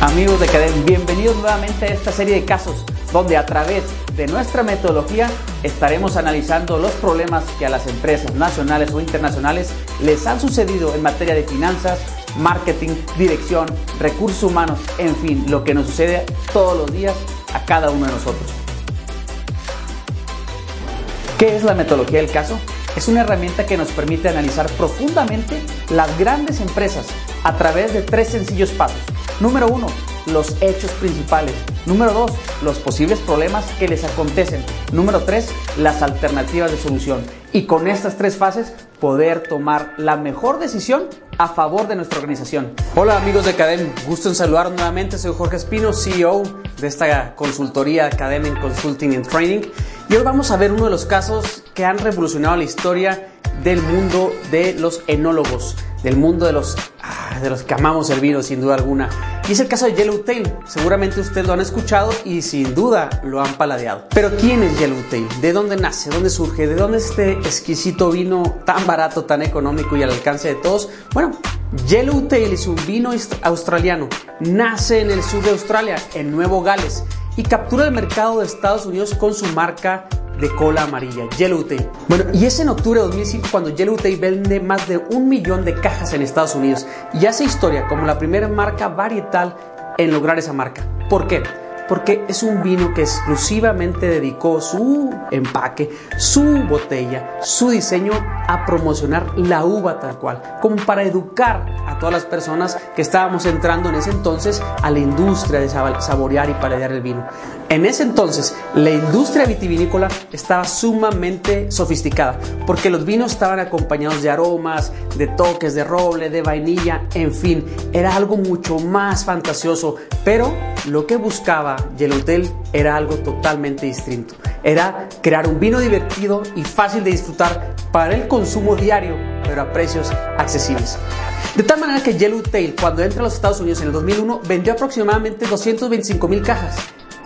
Amigos de Cadem, bienvenidos nuevamente a esta serie de casos donde a través de nuestra metodología estaremos analizando los problemas que a las empresas nacionales o internacionales les han sucedido en materia de finanzas, marketing, dirección, recursos humanos, en fin, lo que nos sucede todos los días a cada uno de nosotros. ¿Qué es la metodología del caso? Es una herramienta que nos permite analizar profundamente las grandes empresas a través de tres sencillos pasos. Número uno, los hechos principales. Número dos, los posibles problemas que les acontecen. Número tres, las alternativas de solución. Y con estas tres fases poder tomar la mejor decisión a favor de nuestra organización. Hola amigos de Academy, gusto en saludar nuevamente. Soy Jorge Espino, CEO de esta consultoría Academy Consulting and Training. Y hoy vamos a ver uno de los casos que han revolucionado la historia del mundo de los enólogos, del mundo de los, de los que amamos el vino sin duda alguna. Y es el caso de Yellowtail. Seguramente ustedes lo han escuchado y sin duda lo han paladeado. Pero ¿quién es Yellowtail? ¿De dónde nace? ¿Dónde surge? ¿De dónde este exquisito vino tan barato, tan económico y al alcance de todos? Bueno, Yellowtail es un vino australiano. Nace en el sur de Australia, en Nuevo Gales, y captura el mercado de Estados Unidos con su marca de cola amarilla, Yellowtail. Bueno, y es en octubre de 2005 cuando Yellowtail vende más de un millón de cajas en Estados Unidos y hace historia como la primera marca varietal en lograr esa marca. ¿Por qué? Porque es un vino que exclusivamente dedicó su empaque, su botella, su diseño a promocionar la uva tal cual, como para educar a todas las personas que estábamos entrando en ese entonces a la industria de saborear y paladear el vino. En ese entonces, la industria vitivinícola estaba sumamente sofisticada, porque los vinos estaban acompañados de aromas, de toques de roble, de vainilla, en fin, era algo mucho más fantasioso, pero lo que buscaba Yellowtail era algo totalmente distinto. Era crear un vino divertido y fácil de disfrutar para el consumo diario, pero a precios accesibles. De tal manera que Yellowtail, cuando entra a los Estados Unidos en el 2001, vendió aproximadamente 225 mil cajas.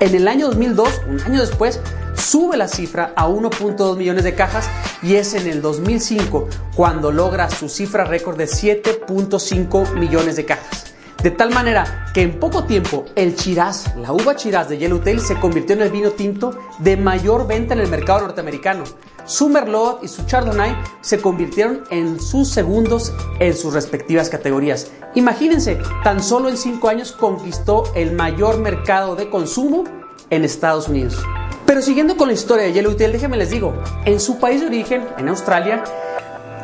En el año 2002, un año después, sube la cifra a 1.2 millones de cajas y es en el 2005 cuando logra su cifra récord de 7.5 millones de cajas. De tal manera que en poco tiempo el Chiraz, la uva Chiraz de Yellowtail, se convirtió en el vino tinto de mayor venta en el mercado norteamericano. Su Merlot y su Chardonnay se convirtieron en sus segundos en sus respectivas categorías. Imagínense, tan solo en 5 años conquistó el mayor mercado de consumo en Estados Unidos. Pero siguiendo con la historia de Yellowtail, déjenme les digo, en su país de origen, en Australia,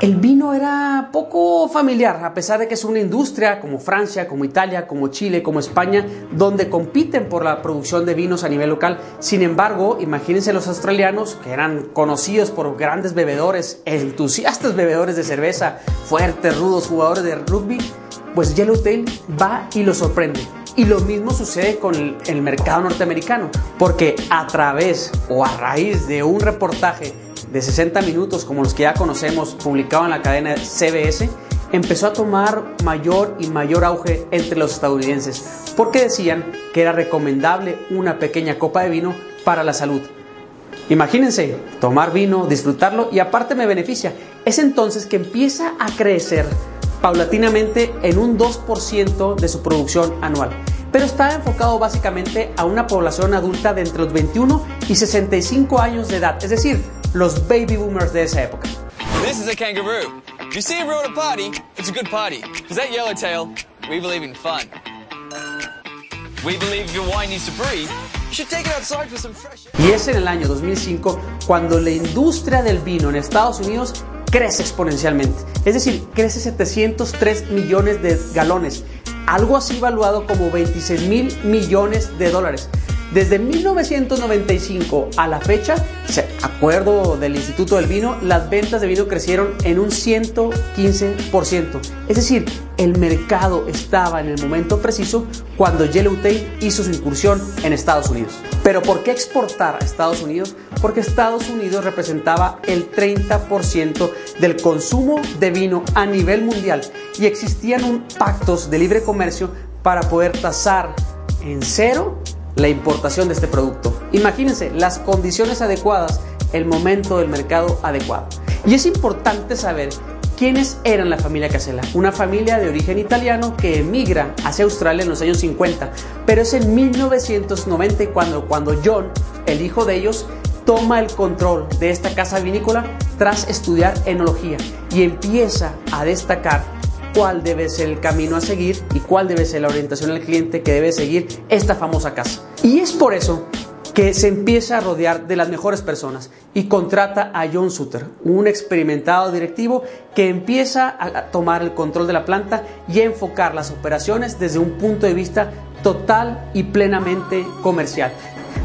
el vino era poco familiar, a pesar de que es una industria como Francia, como Italia, como Chile, como España, donde compiten por la producción de vinos a nivel local. Sin embargo, imagínense los australianos, que eran conocidos por grandes bebedores, entusiastas bebedores de cerveza, fuertes, rudos jugadores de rugby, pues Yellowtail va y lo sorprende. Y lo mismo sucede con el mercado norteamericano, porque a través o a raíz de un reportaje de 60 minutos como los que ya conocemos publicado en la cadena CBS, empezó a tomar mayor y mayor auge entre los estadounidenses porque decían que era recomendable una pequeña copa de vino para la salud. Imagínense, tomar vino, disfrutarlo y aparte me beneficia. Es entonces que empieza a crecer paulatinamente en un 2% de su producción anual pero está enfocado básicamente a una población adulta de entre los 21 y 65 años de edad, es decir, los baby boomers de esa época. This is a kangaroo. If you see a a party, it's a good party. Because at Yellowtail, we believe in fun. We believe if your wine needs to breathe, you should take it outside for some fresh air. Y es en el año 2005 cuando la industria del vino en Estados Unidos crece exponencialmente. Es decir, crece 703 millones de galones algo así valuado como 26 mil millones de dólares. Desde 1995 a la fecha, acuerdo del Instituto del Vino, las ventas de vino crecieron en un 115%. Es decir, el mercado estaba en el momento preciso cuando Yellowtail hizo su incursión en Estados Unidos. Pero ¿por qué exportar a Estados Unidos? Porque Estados Unidos representaba el 30% del consumo de vino a nivel mundial y existían pactos de libre comercio para poder tasar en cero la importación de este producto. Imagínense las condiciones adecuadas, el momento del mercado adecuado. Y es importante saber quiénes eran la familia Casella. Una familia de origen italiano que emigra hacia Australia en los años 50, pero es en 1990 cuando, cuando John, el hijo de ellos, toma el control de esta casa vinícola tras estudiar enología y empieza a destacar cuál debe ser el camino a seguir y cuál debe ser la orientación al cliente que debe seguir esta famosa casa. Y es por eso que se empieza a rodear de las mejores personas y contrata a John Sutter, un experimentado directivo que empieza a tomar el control de la planta y a enfocar las operaciones desde un punto de vista total y plenamente comercial.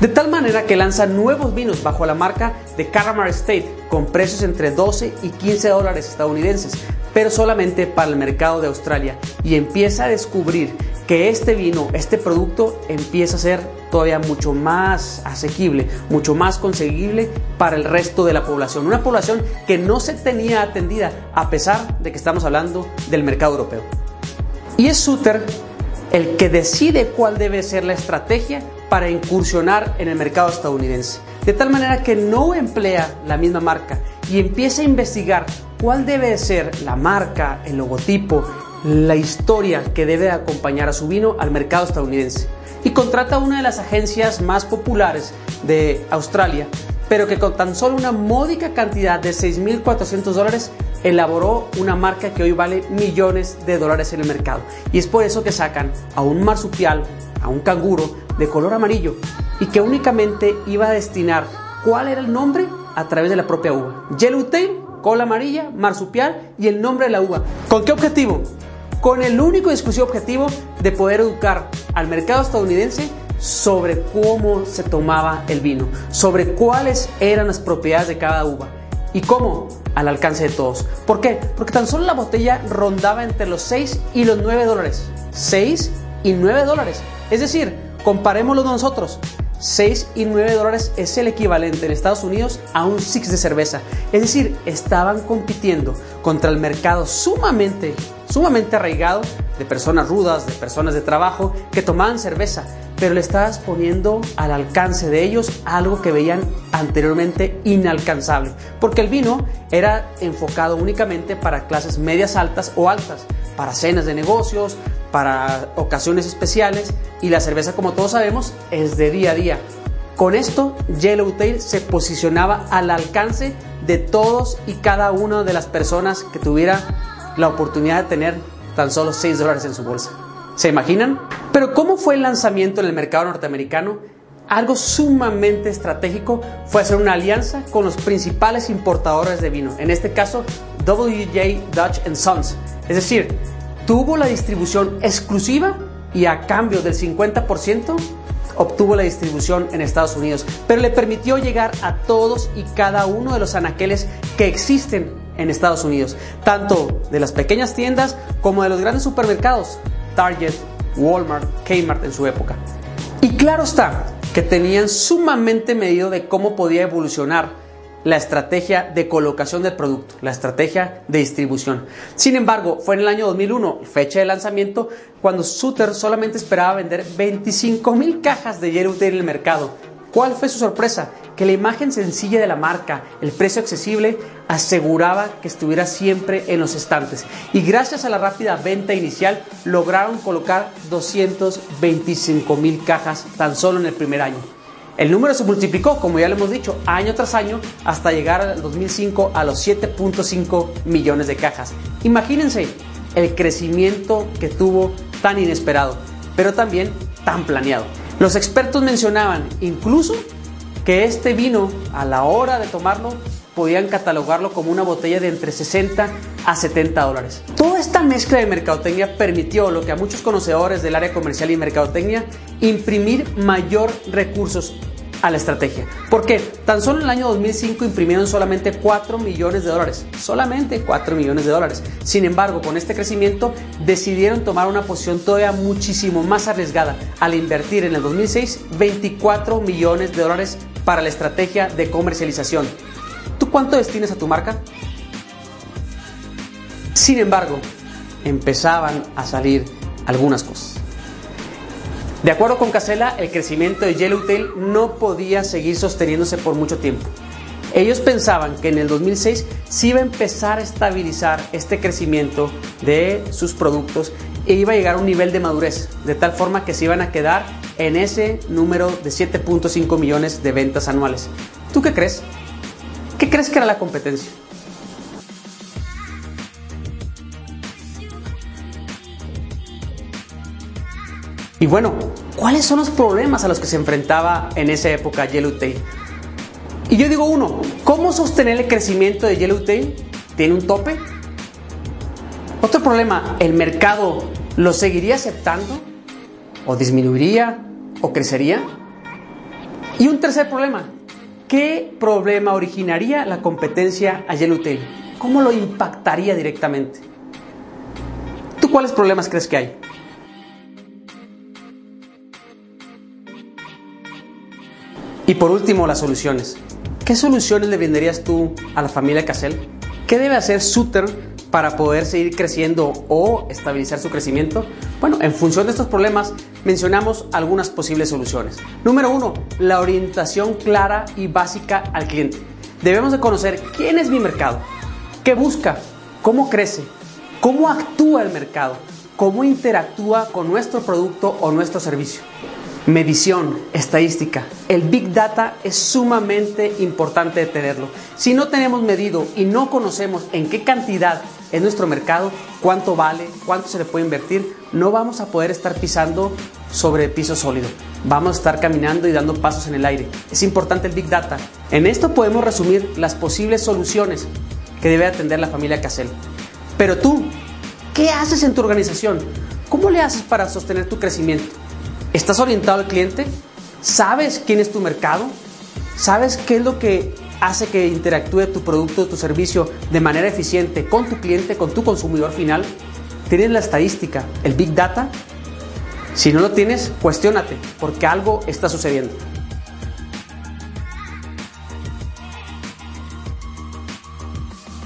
De tal manera que lanza nuevos vinos bajo la marca de Caramar State con precios entre 12 y 15 dólares estadounidenses, pero solamente para el mercado de Australia y empieza a descubrir que este vino, este producto empieza a ser todavía mucho más asequible, mucho más conseguible para el resto de la población. Una población que no se tenía atendida a pesar de que estamos hablando del mercado europeo. Y es Suter el que decide cuál debe ser la estrategia para incursionar en el mercado estadounidense. De tal manera que no emplea la misma marca y empieza a investigar cuál debe ser la marca, el logotipo, la historia que debe acompañar a su vino al mercado estadounidense. Y contrata una de las agencias más populares de Australia, pero que con tan solo una módica cantidad de 6.400 dólares elaboró una marca que hoy vale millones de dólares en el mercado. Y es por eso que sacan a un marsupial, a un canguro de color amarillo y que únicamente iba a destinar cuál era el nombre a través de la propia uva. Yellowtail, cola amarilla, marsupial y el nombre de la uva. ¿Con qué objetivo? Con el único y exclusivo objetivo de poder educar al mercado estadounidense sobre cómo se tomaba el vino, sobre cuáles eran las propiedades de cada uva y cómo al alcance de todos. ¿Por qué? Porque tan solo la botella rondaba entre los 6 y los 9 dólares. 6 y 9 dólares. Es decir, comparémoslo nosotros. 6 y 9 dólares es el equivalente en Estados Unidos a un six de cerveza. Es decir, estaban compitiendo contra el mercado sumamente, sumamente arraigado de personas rudas, de personas de trabajo que tomaban cerveza, pero le estabas poniendo al alcance de ellos algo que veían anteriormente inalcanzable, porque el vino era enfocado únicamente para clases medias altas o altas, para cenas de negocios, para ocasiones especiales y la cerveza como todos sabemos es de día a día. Con esto Yellowtail se posicionaba al alcance de todos y cada una de las personas que tuviera la oportunidad de tener tan solo 6 dólares en su bolsa. ¿Se imaginan? Pero ¿cómo fue el lanzamiento en el mercado norteamericano? Algo sumamente estratégico fue hacer una alianza con los principales importadores de vino, en este caso WJ Dutch Sons. Es decir, tuvo la distribución exclusiva y a cambio del 50% obtuvo la distribución en Estados Unidos, pero le permitió llegar a todos y cada uno de los anaqueles que existen en Estados Unidos, tanto de las pequeñas tiendas como de los grandes supermercados, Target, Walmart, Kmart en su época. Y claro está que tenían sumamente medido de cómo podía evolucionar la estrategia de colocación del producto, la estrategia de distribución. Sin embargo, fue en el año 2001, fecha de lanzamiento, cuando Suter solamente esperaba vender 25 mil cajas de Yellowtail en el mercado. ¿Cuál fue su sorpresa? Que la imagen sencilla de la marca, el precio accesible, aseguraba que estuviera siempre en los estantes. Y gracias a la rápida venta inicial, lograron colocar 225 mil cajas tan solo en el primer año. El número se multiplicó, como ya lo hemos dicho, año tras año hasta llegar al 2005 a los 7.5 millones de cajas. Imagínense el crecimiento que tuvo tan inesperado, pero también tan planeado. Los expertos mencionaban incluso que este vino, a la hora de tomarlo, podían catalogarlo como una botella de entre 60 a 70 dólares. Toda esta mezcla de mercadotecnia permitió lo que a muchos conocedores del área comercial y mercadotecnia imprimir mayor recursos a la estrategia. Porque tan solo en el año 2005 imprimieron solamente 4 millones de dólares. Solamente 4 millones de dólares. Sin embargo, con este crecimiento decidieron tomar una posición todavía muchísimo más arriesgada al invertir en el 2006 24 millones de dólares para la estrategia de comercialización. ¿Tú cuánto destinas a tu marca? Sin embargo, empezaban a salir algunas cosas. De acuerdo con Casella, el crecimiento de Yellowtail no podía seguir sosteniéndose por mucho tiempo. Ellos pensaban que en el 2006 sí iba a empezar a estabilizar este crecimiento de sus productos e iba a llegar a un nivel de madurez, de tal forma que se iban a quedar en ese número de 7.5 millones de ventas anuales. ¿Tú qué crees? ¿Qué crees que era la competencia? Y bueno, ¿cuáles son los problemas a los que se enfrentaba en esa época Yellowtail? Y yo digo uno, ¿cómo sostener el crecimiento de Yellowtail? ¿Tiene un tope? Otro problema, ¿el mercado lo seguiría aceptando? ¿O disminuiría? ¿O crecería? Y un tercer problema, ¿qué problema originaría la competencia a Yellowtail? ¿Cómo lo impactaría directamente? ¿Tú cuáles problemas crees que hay? Y por último, las soluciones. ¿Qué soluciones le brindarías tú a la familia Cassell? ¿Qué debe hacer Suter para poder seguir creciendo o estabilizar su crecimiento? Bueno, en función de estos problemas mencionamos algunas posibles soluciones. Número uno, la orientación clara y básica al cliente. Debemos de conocer quién es mi mercado, qué busca, cómo crece, cómo actúa el mercado, cómo interactúa con nuestro producto o nuestro servicio. Medición, estadística. El Big Data es sumamente importante de tenerlo. Si no tenemos medido y no conocemos en qué cantidad es nuestro mercado, cuánto vale, cuánto se le puede invertir, no vamos a poder estar pisando sobre piso sólido. Vamos a estar caminando y dando pasos en el aire. Es importante el Big Data. En esto podemos resumir las posibles soluciones que debe atender la familia Casel. Pero tú, ¿qué haces en tu organización? ¿Cómo le haces para sostener tu crecimiento? ¿Estás orientado al cliente? ¿Sabes quién es tu mercado? ¿Sabes qué es lo que hace que interactúe tu producto o tu servicio de manera eficiente con tu cliente, con tu consumidor final? ¿Tienes la estadística, el Big Data? Si no lo tienes, cuestiónate, porque algo está sucediendo.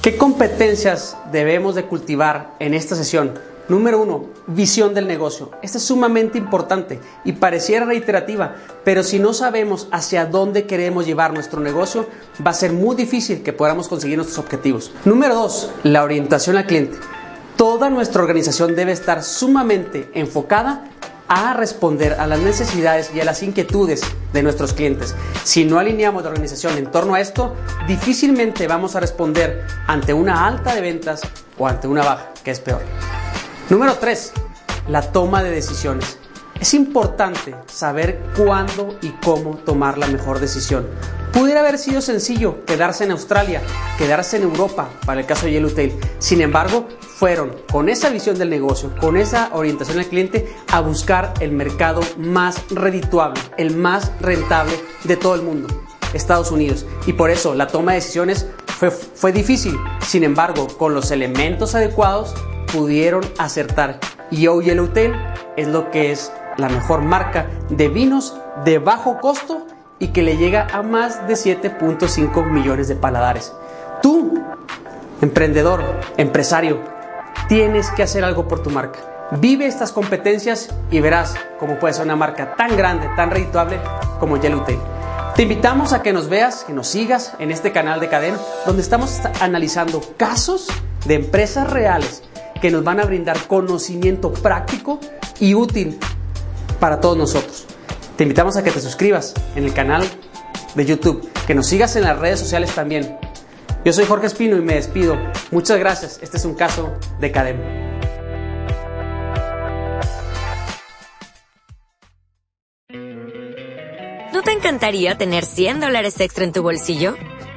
¿Qué competencias debemos de cultivar en esta sesión? Número uno, visión del negocio. Esta es sumamente importante y pareciera reiterativa, pero si no sabemos hacia dónde queremos llevar nuestro negocio, va a ser muy difícil que podamos conseguir nuestros objetivos. Número dos, la orientación al cliente. Toda nuestra organización debe estar sumamente enfocada a responder a las necesidades y a las inquietudes de nuestros clientes. Si no alineamos la organización en torno a esto, difícilmente vamos a responder ante una alta de ventas o ante una baja, que es peor. Número 3. La toma de decisiones. Es importante saber cuándo y cómo tomar la mejor decisión. Pudiera haber sido sencillo quedarse en Australia, quedarse en Europa, para el caso de Yellowtail. Sin embargo, fueron con esa visión del negocio, con esa orientación al cliente, a buscar el mercado más redituable, el más rentable de todo el mundo, Estados Unidos. Y por eso la toma de decisiones fue, fue difícil. Sin embargo, con los elementos adecuados, pudieron acertar. Y O Yellowtail es lo que es la mejor marca de vinos de bajo costo y que le llega a más de 7.5 millones de paladares. Tú, emprendedor, empresario, tienes que hacer algo por tu marca. Vive estas competencias y verás cómo puede ser una marca tan grande, tan redituable como Yellowtail. Te invitamos a que nos veas, que nos sigas en este canal de cadena, donde estamos analizando casos de empresas reales que nos van a brindar conocimiento práctico y útil para todos nosotros. Te invitamos a que te suscribas en el canal de YouTube, que nos sigas en las redes sociales también. Yo soy Jorge Espino y me despido. Muchas gracias. Este es un caso de Cadem. ¿No te encantaría tener 100 dólares extra en tu bolsillo?